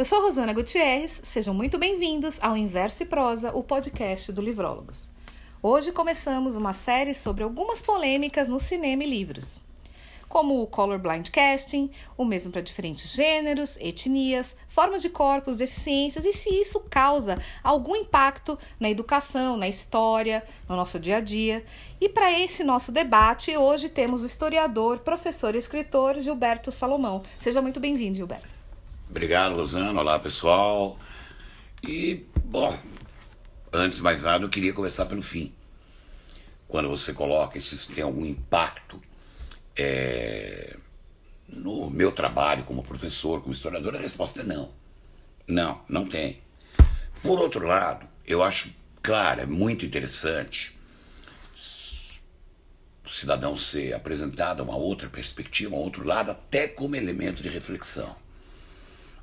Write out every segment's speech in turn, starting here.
Eu sou Rosana Gutierrez, sejam muito bem-vindos ao Inverso e Prosa, o podcast do Livrólogos. Hoje começamos uma série sobre algumas polêmicas no cinema e livros, como o colorblind casting, o mesmo para diferentes gêneros, etnias, formas de corpos, deficiências e se isso causa algum impacto na educação, na história, no nosso dia a dia. E para esse nosso debate, hoje temos o historiador, professor e escritor Gilberto Salomão. Seja muito bem-vindo, Gilberto. Obrigado, Rosana. Olá, pessoal. E, bom, antes de mais nada, eu queria começar pelo fim. Quando você coloca se isso tem algum impacto é, no meu trabalho como professor, como historiador, a resposta é não. Não, não tem. Por outro lado, eu acho, claro, é muito interessante o cidadão ser apresentado a uma outra perspectiva, a um outro lado, até como elemento de reflexão.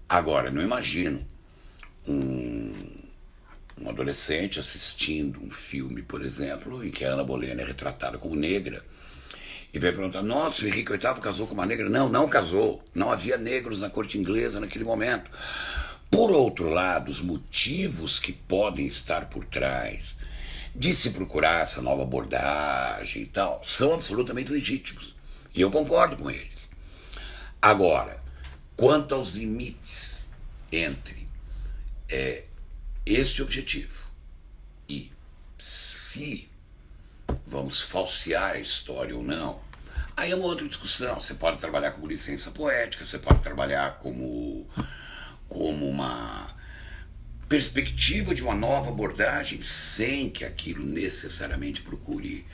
Agora, não imagino um, um adolescente assistindo um filme, por exemplo, em que a Ana Bolena é retratada como negra, e vem perguntar: nossa, o Henrique VIII casou com uma negra? Não, não casou. Não havia negros na corte inglesa naquele momento. Por outro lado, os motivos que podem estar por trás de se procurar essa nova abordagem e tal são absolutamente legítimos. E eu concordo com eles. Agora, quanto aos limites entre é, este objetivo e se vamos falsear a história ou não, aí é uma outra discussão. Você pode trabalhar como licença poética, você pode trabalhar como, como uma perspectiva de uma nova abordagem sem que aquilo necessariamente procure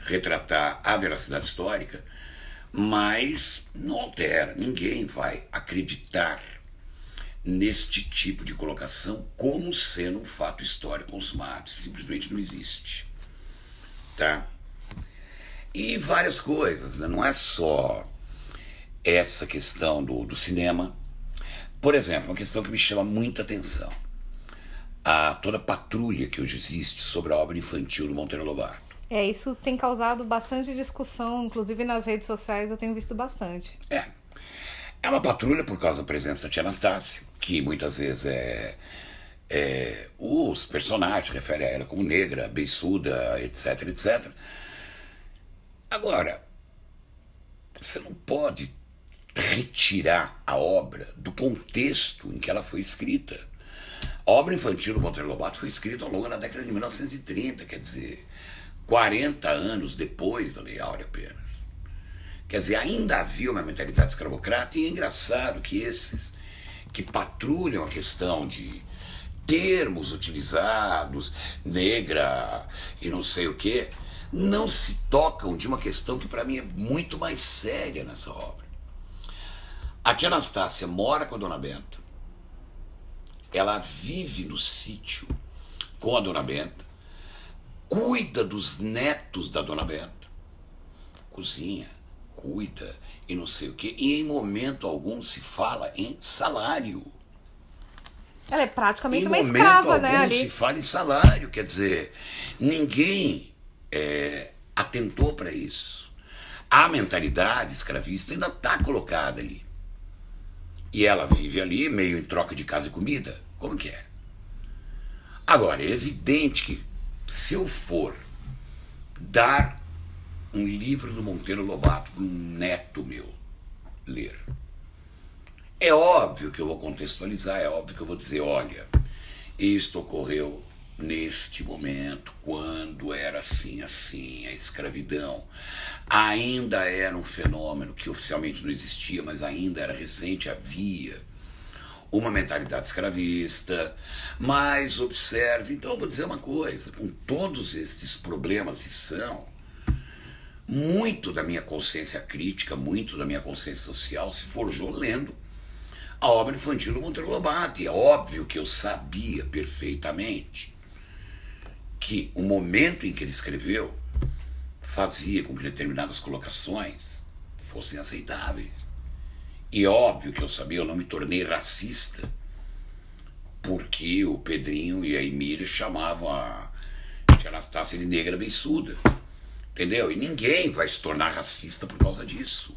retratar a veracidade histórica, mas não altera. Ninguém vai acreditar neste tipo de colocação como sendo um fato histórico consumado. Simplesmente não existe. Tá? E várias coisas, né? não é só essa questão do, do cinema. Por exemplo, uma questão que me chama muita atenção. A toda a patrulha que hoje existe sobre a obra infantil do Monteiro Lobato. É, isso tem causado bastante discussão, inclusive nas redes sociais eu tenho visto bastante. É. É uma patrulha por causa da presença Tia Anastácia, que muitas vezes é, é os personagens referem a ela como negra, beiçuda, etc, etc. Agora, você não pode retirar a obra do contexto em que ela foi escrita. A obra infantil do Monteiro Lobato foi escrita ao longo da década de 1930, quer dizer, 40 anos depois da Lei Áurea apenas. Quer dizer, ainda havia uma mentalidade escravocrata e é engraçado que esses que patrulham a questão de termos utilizados, negra e não sei o que, não se tocam de uma questão que para mim é muito mais séria nessa obra. A tia Anastácia mora com a dona Benta. Ela vive no sítio com a dona Benta, cuida dos netos da dona Benta, cozinha, cuida e não sei o que, e em momento algum se fala em salário. Ela é praticamente em uma momento escrava, algum né? Ali. se fala em salário, quer dizer, ninguém é, atentou para isso. A mentalidade escravista ainda está colocada ali. E ela vive ali meio em troca de casa e comida. Como que é? Agora, é evidente que se eu for dar um livro do Monteiro Lobato para um neto meu ler, é óbvio que eu vou contextualizar, é óbvio que eu vou dizer, olha, isto ocorreu neste momento, quando era assim, assim, a escravidão. Ainda era um fenômeno que oficialmente não existia, mas ainda era recente, havia uma mentalidade escravista. Mas observe, então eu vou dizer uma coisa, com todos estes problemas e são, muito da minha consciência crítica, muito da minha consciência social se forjou lendo a obra infantil do Monteiro Lobato. E é óbvio que eu sabia perfeitamente que o momento em que ele escreveu fazia com que determinadas colocações fossem aceitáveis. E óbvio que eu sabia, eu não me tornei racista porque o Pedrinho e a Emília chamavam a Tia Anastácia de negra beiçuda. Entendeu? E ninguém vai se tornar racista por causa disso.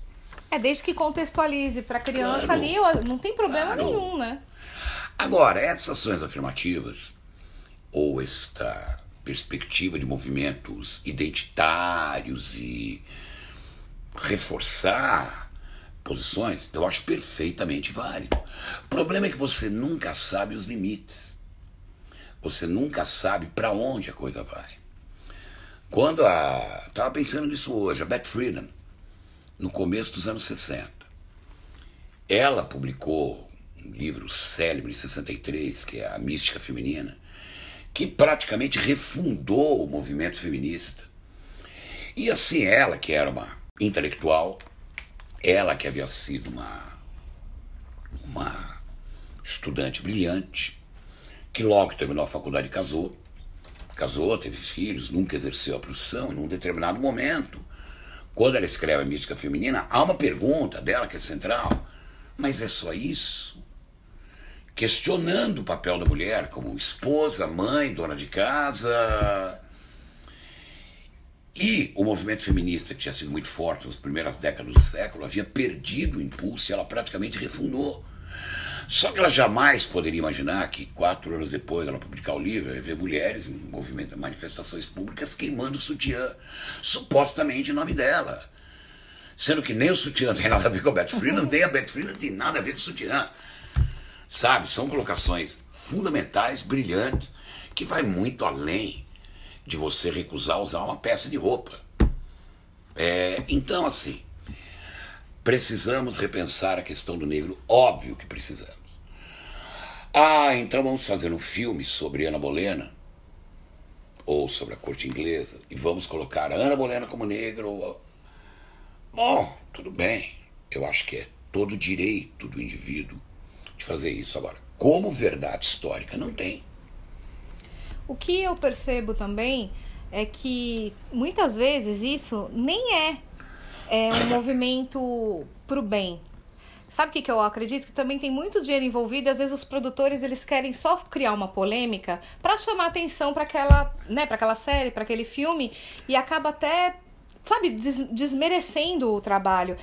É desde que contextualize para criança Claro. ali, não tem problema Claro. nenhum, né? Agora, essas ações afirmativas, ou esta perspectiva de movimentos identitários e reforçar posições, eu acho perfeitamente válido. O problema é que você nunca sabe os limites. Você nunca sabe para onde a coisa vai. Quando a. Estava pensando nisso hoje, a Beth Friedan, no começo dos anos 60. Ela publicou um livro célebre em 63, que é A Mística Feminina, que praticamente refundou o movimento feminista. E assim, ela, que era uma intelectual, ela que havia sido uma, uma estudante brilhante, que logo terminou a faculdade casou, casou, teve filhos, nunca exerceu a profissão, e num determinado momento, quando ela escreve a mística feminina, há uma pergunta dela que é central, mas é só isso? questionando o papel da mulher como esposa, mãe, dona de casa. E o movimento feminista, que tinha sido muito forte nas primeiras décadas do século, havia perdido o impulso e ela praticamente refundou. Só que ela jamais poderia imaginar que, quatro anos depois ela publicar o livro, ia ver mulheres em movimento, manifestações públicas queimando o sutiã, supostamente em nome dela. Sendo que nem o sutiã tem nada a ver com a Beth Freeland, nem a Beth Freeland tem nada a ver com o sutiã. Sabe? São colocações fundamentais, brilhantes, que vai muito além de você recusar usar uma peça de roupa. É, então, assim, precisamos repensar a questão do negro. Óbvio que precisamos. Ah, então vamos fazer um filme sobre Ana Bolena, ou sobre a corte inglesa, e vamos colocar Ana Bolena como negro. Bom, tudo bem. Eu acho que é todo direito do indivíduo de fazer isso. Agora, como verdade histórica, não tem. O que eu percebo também é que muitas vezes isso nem é, é um movimento pro bem. Sabe o que, que eu acredito? Que também tem muito dinheiro envolvido e às vezes os produtores eles querem só criar uma polêmica para chamar atenção para aquela, né, para aquela série, para aquele filme e acaba até, sabe, des desmerecendo o trabalho.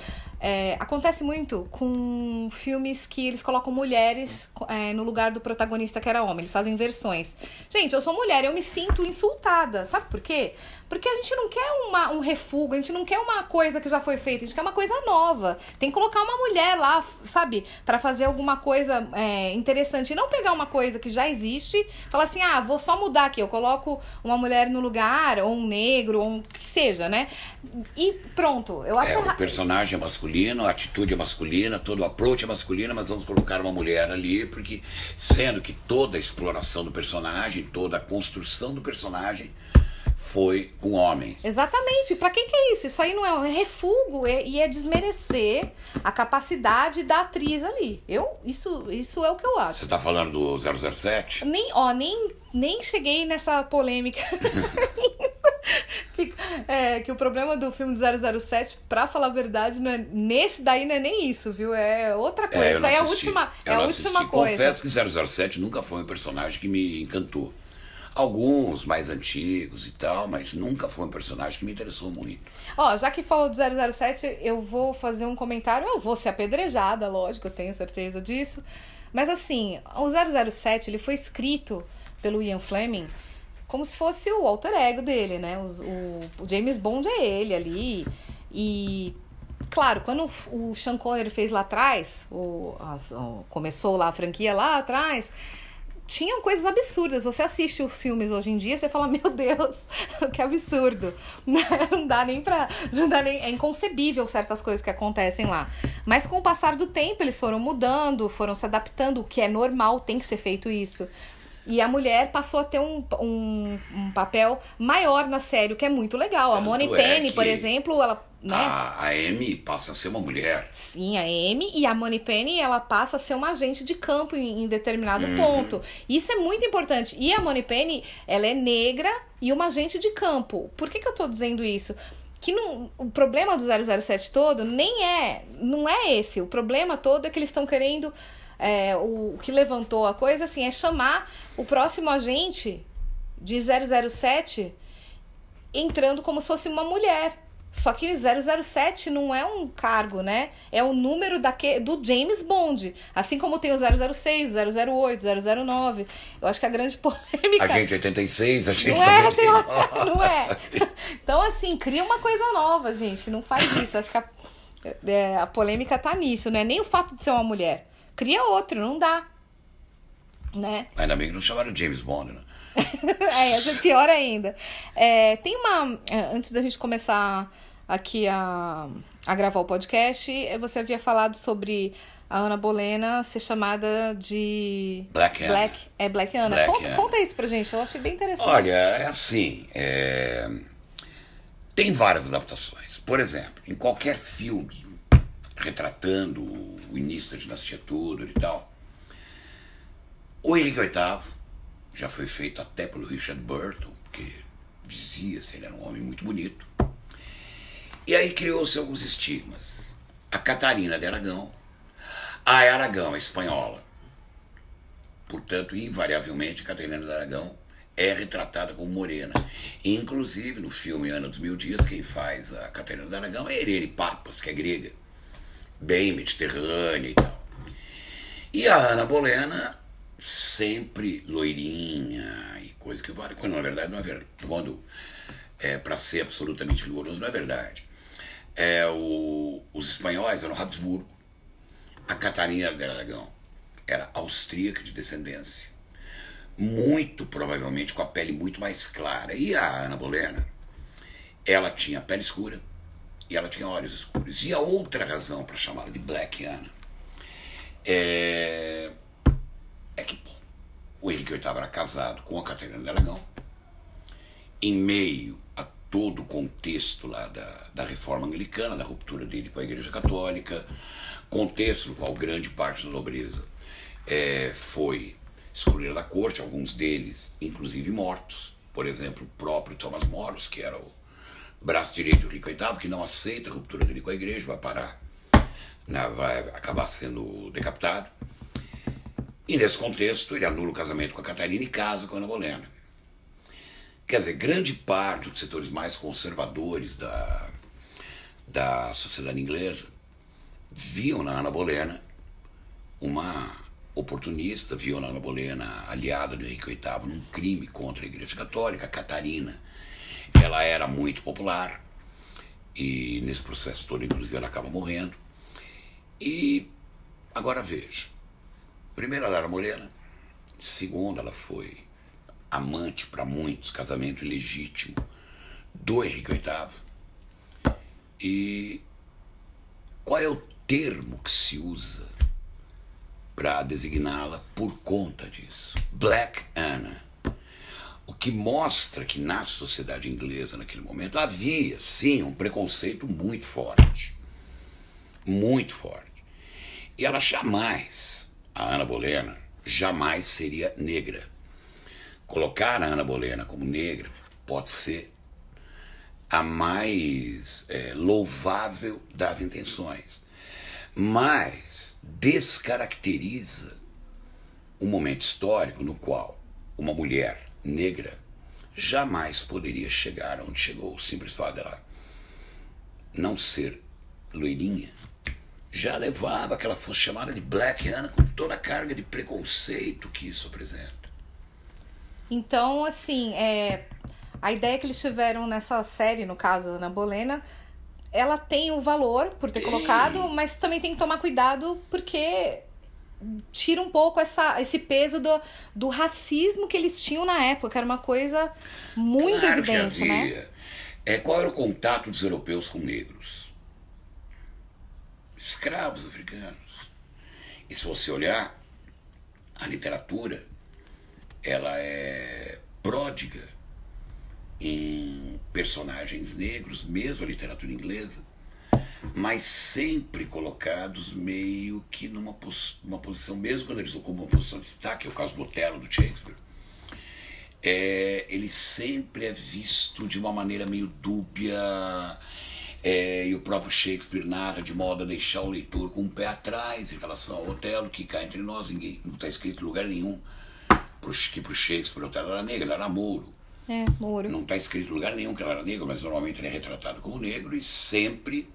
É, acontece muito com filmes que eles colocam mulheres é, no lugar do protagonista que era homem. Eles fazem versões. Gente, eu sou mulher, eu me sinto insultada. Sabe por quê? Porque a gente não quer uma, um refúgio, a gente não quer uma coisa que já foi feita, a gente quer uma coisa nova. Tem que colocar uma mulher lá, sabe, para fazer alguma coisa é, interessante. E não pegar uma coisa que já existe, falar assim, ah, vou só mudar aqui, eu coloco uma mulher no lugar, ou um negro, ou um que seja, né? E pronto. Eu acho. É, o personagem é masculino masculino, a atitude é masculina, todo o approach é masculino, mas vamos colocar uma mulher ali, porque sendo que toda a exploração do personagem, toda a construção do personagem foi com homens. Exatamente. Para quem que é isso? Isso aí não é um refúgio é, e é desmerecer a capacidade da atriz ali. Eu, isso, isso é o que eu acho. Você tá falando do 007? Nem, ó, nem, nem cheguei nessa polêmica. é, que o problema do filme do 007, pra falar a verdade, não é, nesse daí não é nem isso, viu? É outra coisa. É, isso aí é a última, é a última coisa. Confesso que 007 nunca foi um personagem que me encantou. Alguns mais antigos e tal, mas nunca foi um personagem que me interessou muito. Ó, já que falou do 007, eu vou fazer um comentário. Eu vou ser apedrejada, lógico, eu tenho certeza disso. Mas assim, o 007 ele foi escrito pelo Ian Fleming como se fosse o alter ego dele, né? O, o, o James Bond é ele ali. E, claro, quando o Sean Connery fez lá atrás, o, o, começou lá a franquia lá atrás, tinham coisas absurdas. Você assiste os filmes hoje em dia, você fala, meu Deus, que absurdo. Não dá nem pra. Não dá nem, é inconcebível certas coisas que acontecem lá. Mas com o passar do tempo, eles foram mudando, foram se adaptando, o que é normal, tem que ser feito isso. E a mulher passou a ter um, um, um papel maior na série, o que é muito legal. Tanto a Moni é Penny, por exemplo, ela. Né? A, a Amy passa a ser uma mulher. Sim, a Amy e a Moni Penny ela passa a ser uma agente de campo em, em determinado uhum. ponto. Isso é muito importante. E a Moni Penny, ela é negra e uma agente de campo. Por que, que eu tô dizendo isso? que não, o problema do 007 todo nem é, não é esse. O problema todo é que eles estão querendo é, o, o que levantou a coisa assim é chamar o próximo agente de 007 entrando como se fosse uma mulher. Só que 007 não é um cargo, né? É o número daque, do James Bond. Assim como tem o 006, 008, 009. Eu acho que a grande polêmica. A gente 86, a gente não é, tem uma... não é. Então, assim, cria uma coisa nova, gente. Não faz isso. Acho que a, é, a polêmica tá nisso, né? Nem o fato de ser uma mulher. Cria outro, não dá. Né? Ainda bem que não chamaram James Bond, né? é, essa é pior ainda. É, tem uma. É, antes da gente começar aqui a, a gravar o podcast, você havia falado sobre a Ana Bolena ser chamada de. Black Ana. Black, é Black Ana. Black conta, Ana. conta isso pra gente, eu achei bem interessante. Olha, é assim. é, Tem várias adaptações. Por exemplo, em qualquer filme retratando o início da dinastia Tudor e tal, o Henrique VIII já foi feito até pelo Richard Burton, que dizia-se ele era um homem muito bonito. E aí criou-se alguns estigmas. A Catarina de Aragão, a Aragão é espanhola. Portanto, invariavelmente, a Catarina de Aragão é retratada como morena. Inclusive, no filme Ana dos Mil Dias, quem faz a Catarina de Aragão é Irene Papas, que é grega. Bem mediterrânea e tal. E a Ana Bolena, sempre loirinha e coisa que vale, quando na verdade não é verdade. Quando é para ser absolutamente rigoroso, não é verdade. É, o, os espanhóis eram Habsburgo, a Catarina de Aragão era austríaca de descendência, muito provavelmente com a pele muito mais clara. E a Ana Bolena, ela tinha pele escura e ela tinha olhos escuros. E a outra razão para chamá-la de Black Ana é, é que bom, o Henrique VIII era casado com a Catarina de Aragão, em meio a todo o contexto lá da, da reforma anglicana, da ruptura dele com a Igreja Católica, contexto no qual grande parte da nobreza é, foi excluída da corte, alguns deles inclusive mortos. Por exemplo, o próprio Thomas Moros, que era o braço direito do Henrique VIII, que não aceita a ruptura dele com a igreja, vai parar, né, vai acabar sendo decapitado. E nesse contexto, ele anula o casamento com a Catarina e casa com a Ana Bolena. Quer dizer, grande parte dos setores mais conservadores da, da sociedade inglesa viam na Ana Bolena uma oportunista, viam na Ana Bolena aliada do Henrique VIII num crime contra a Igreja Católica. Catarina, ela era muito popular e nesse processo todo, inclusive, ela acaba morrendo. E agora veja, primeiro ela era morena, segundo ela foi amante para muitos, casamento ilegítimo do Henrique VIII. E qual é o termo que se usa para designá-la por conta disso? Black Anna. O que mostra que na sociedade inglesa naquele momento havia, sim, um preconceito muito forte. Muito forte. E ela jamais, a Ana Bolena, jamais seria negra. Colocar a Ana Bolena como negra pode ser a mais é, louvável das intenções, mas descaracteriza um momento histórico no qual uma mulher negra jamais poderia chegar onde chegou. O simples fato dela não ser loirinha já levava que ela fosse chamada de Black Anna com toda a carga de preconceito que isso apresenta. Então, assim, é, a ideia que eles tiveram nessa série, no caso da Ana Bolena, ela tem o valor por ter colocado, mas também tem que tomar cuidado porque tira um pouco essa, esse peso do, do racismo que eles tinham na época. Era uma coisa muito Claro evidente, né? É, qual era o contato dos europeus com negros? Escravos africanos. E se você olhar, a literatura, ela é pródiga em personagens negros, mesmo a literatura inglesa, mas sempre colocados meio que numa pos uma posição, mesmo quando eles ocupam uma posição de destaque, é o caso do Otelo, do Shakespeare, é, ele sempre é visto de uma maneira meio dúbia, é, e o próprio Shakespeare narra de modo a deixar o leitor com o pé atrás em relação ao Otelo, que cá entre nós ninguém, não está escrito em lugar nenhum que para o Shakespeare Otelo era negro, ele era mouro. É, Moro. Não está escrito em lugar nenhum que ela era negra, mas normalmente ele é retratado como negro e sempre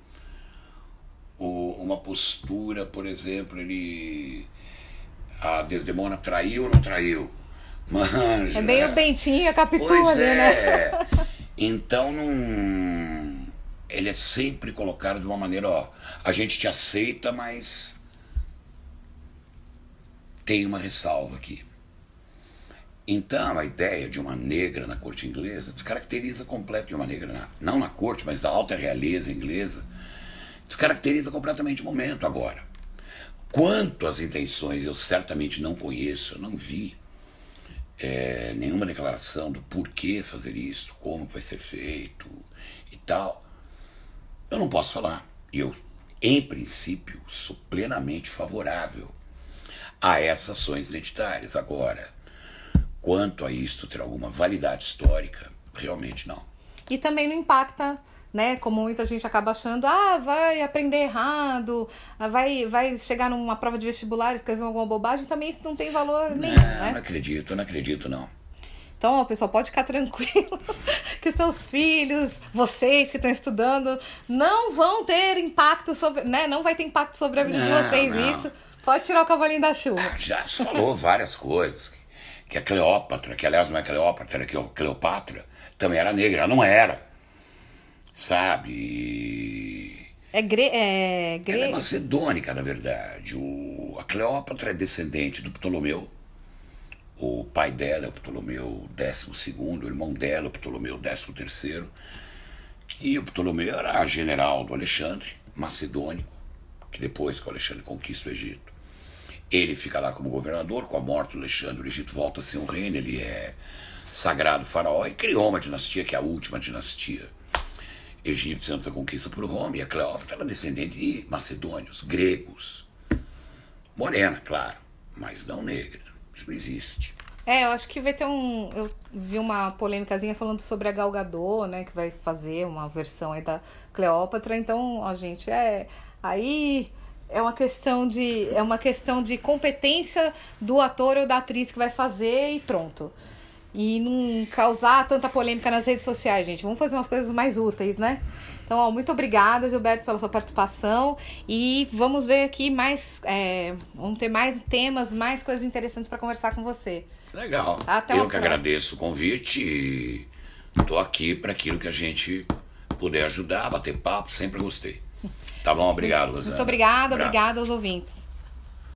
o, uma postura, por exemplo, ele. A Desdemona traiu ou não traiu? Manja. É meio Bentinho a Capitula, Pois né? é. Então não. Ele é sempre colocado de uma maneira, ó. A gente te aceita, mas tem uma ressalva aqui. Então, a ideia de uma negra na corte inglesa descaracteriza completamente uma negra, na, não na corte, mas da alta realeza inglesa, descaracteriza completamente o momento agora. Quanto às intenções, eu certamente não conheço, eu não vi é, nenhuma declaração do porquê fazer isso, como vai ser feito e tal. Eu não posso falar. E eu, em princípio, sou plenamente favorável a essas ações identitárias. Agora, quanto a isto ter alguma validade histórica, realmente não. E também não impacta, né? Como muita gente acaba achando, ah, vai aprender errado, vai, vai chegar numa prova de vestibular e escrever alguma bobagem, também isso não tem valor nenhum, não, né? não acredito, não acredito não. Então, ó, pessoal, pode ficar tranquilo que seus filhos, vocês que estão estudando, não vão ter impacto sobre, né? Não vai ter impacto sobre a vida de Não, vocês, não. isso. Pode tirar o cavalinho da chuva. Ah, Já se falou várias coisas. Que a Cleópatra, que aliás não é Cleópatra, que é Cleopatra, também era negra, ela não era. Sabe? É, gre é Ela é macedônica, na verdade. O, a Cleópatra é descendente do Ptolomeu. O pai dela é o Ptolomeu XII, o irmão dela é o Ptolomeu XIII. E o Ptolomeu era general do Alexandre, macedônico, que depois que o Alexandre conquista o Egito. Ele fica lá como governador, com a morte do Alexandre, o Egito volta a ser um reino, ele é sagrado faraó e criou uma dinastia que é a última dinastia egípcia antes da conquista por Roma. E a Cleópatra era descendente de macedônios, gregos. Morena, claro, mas não negra. Isso não existe. É, eu acho que vai ter um. Eu vi uma polêmicazinha falando sobre a Gal Gadot, né? Que vai fazer uma versão aí da Cleópatra. Então, ó, gente, é. Aí é uma questão de. É uma questão de competência do ator ou da atriz que vai fazer e pronto. E não causar tanta polêmica nas redes sociais, gente. Vamos fazer umas coisas mais úteis, né? Então, ó, muito obrigada, Gilberto, pela sua participação. E vamos ver aqui mais. é, vamos ter mais temas, mais coisas interessantes para conversar com você. Legal. Até Eu que próxima. agradeço o convite e estou aqui para aquilo que a gente puder ajudar, bater papo, sempre gostei. Tá bom? Obrigado, Rosana. Muito obrigada, obrigada aos ouvintes.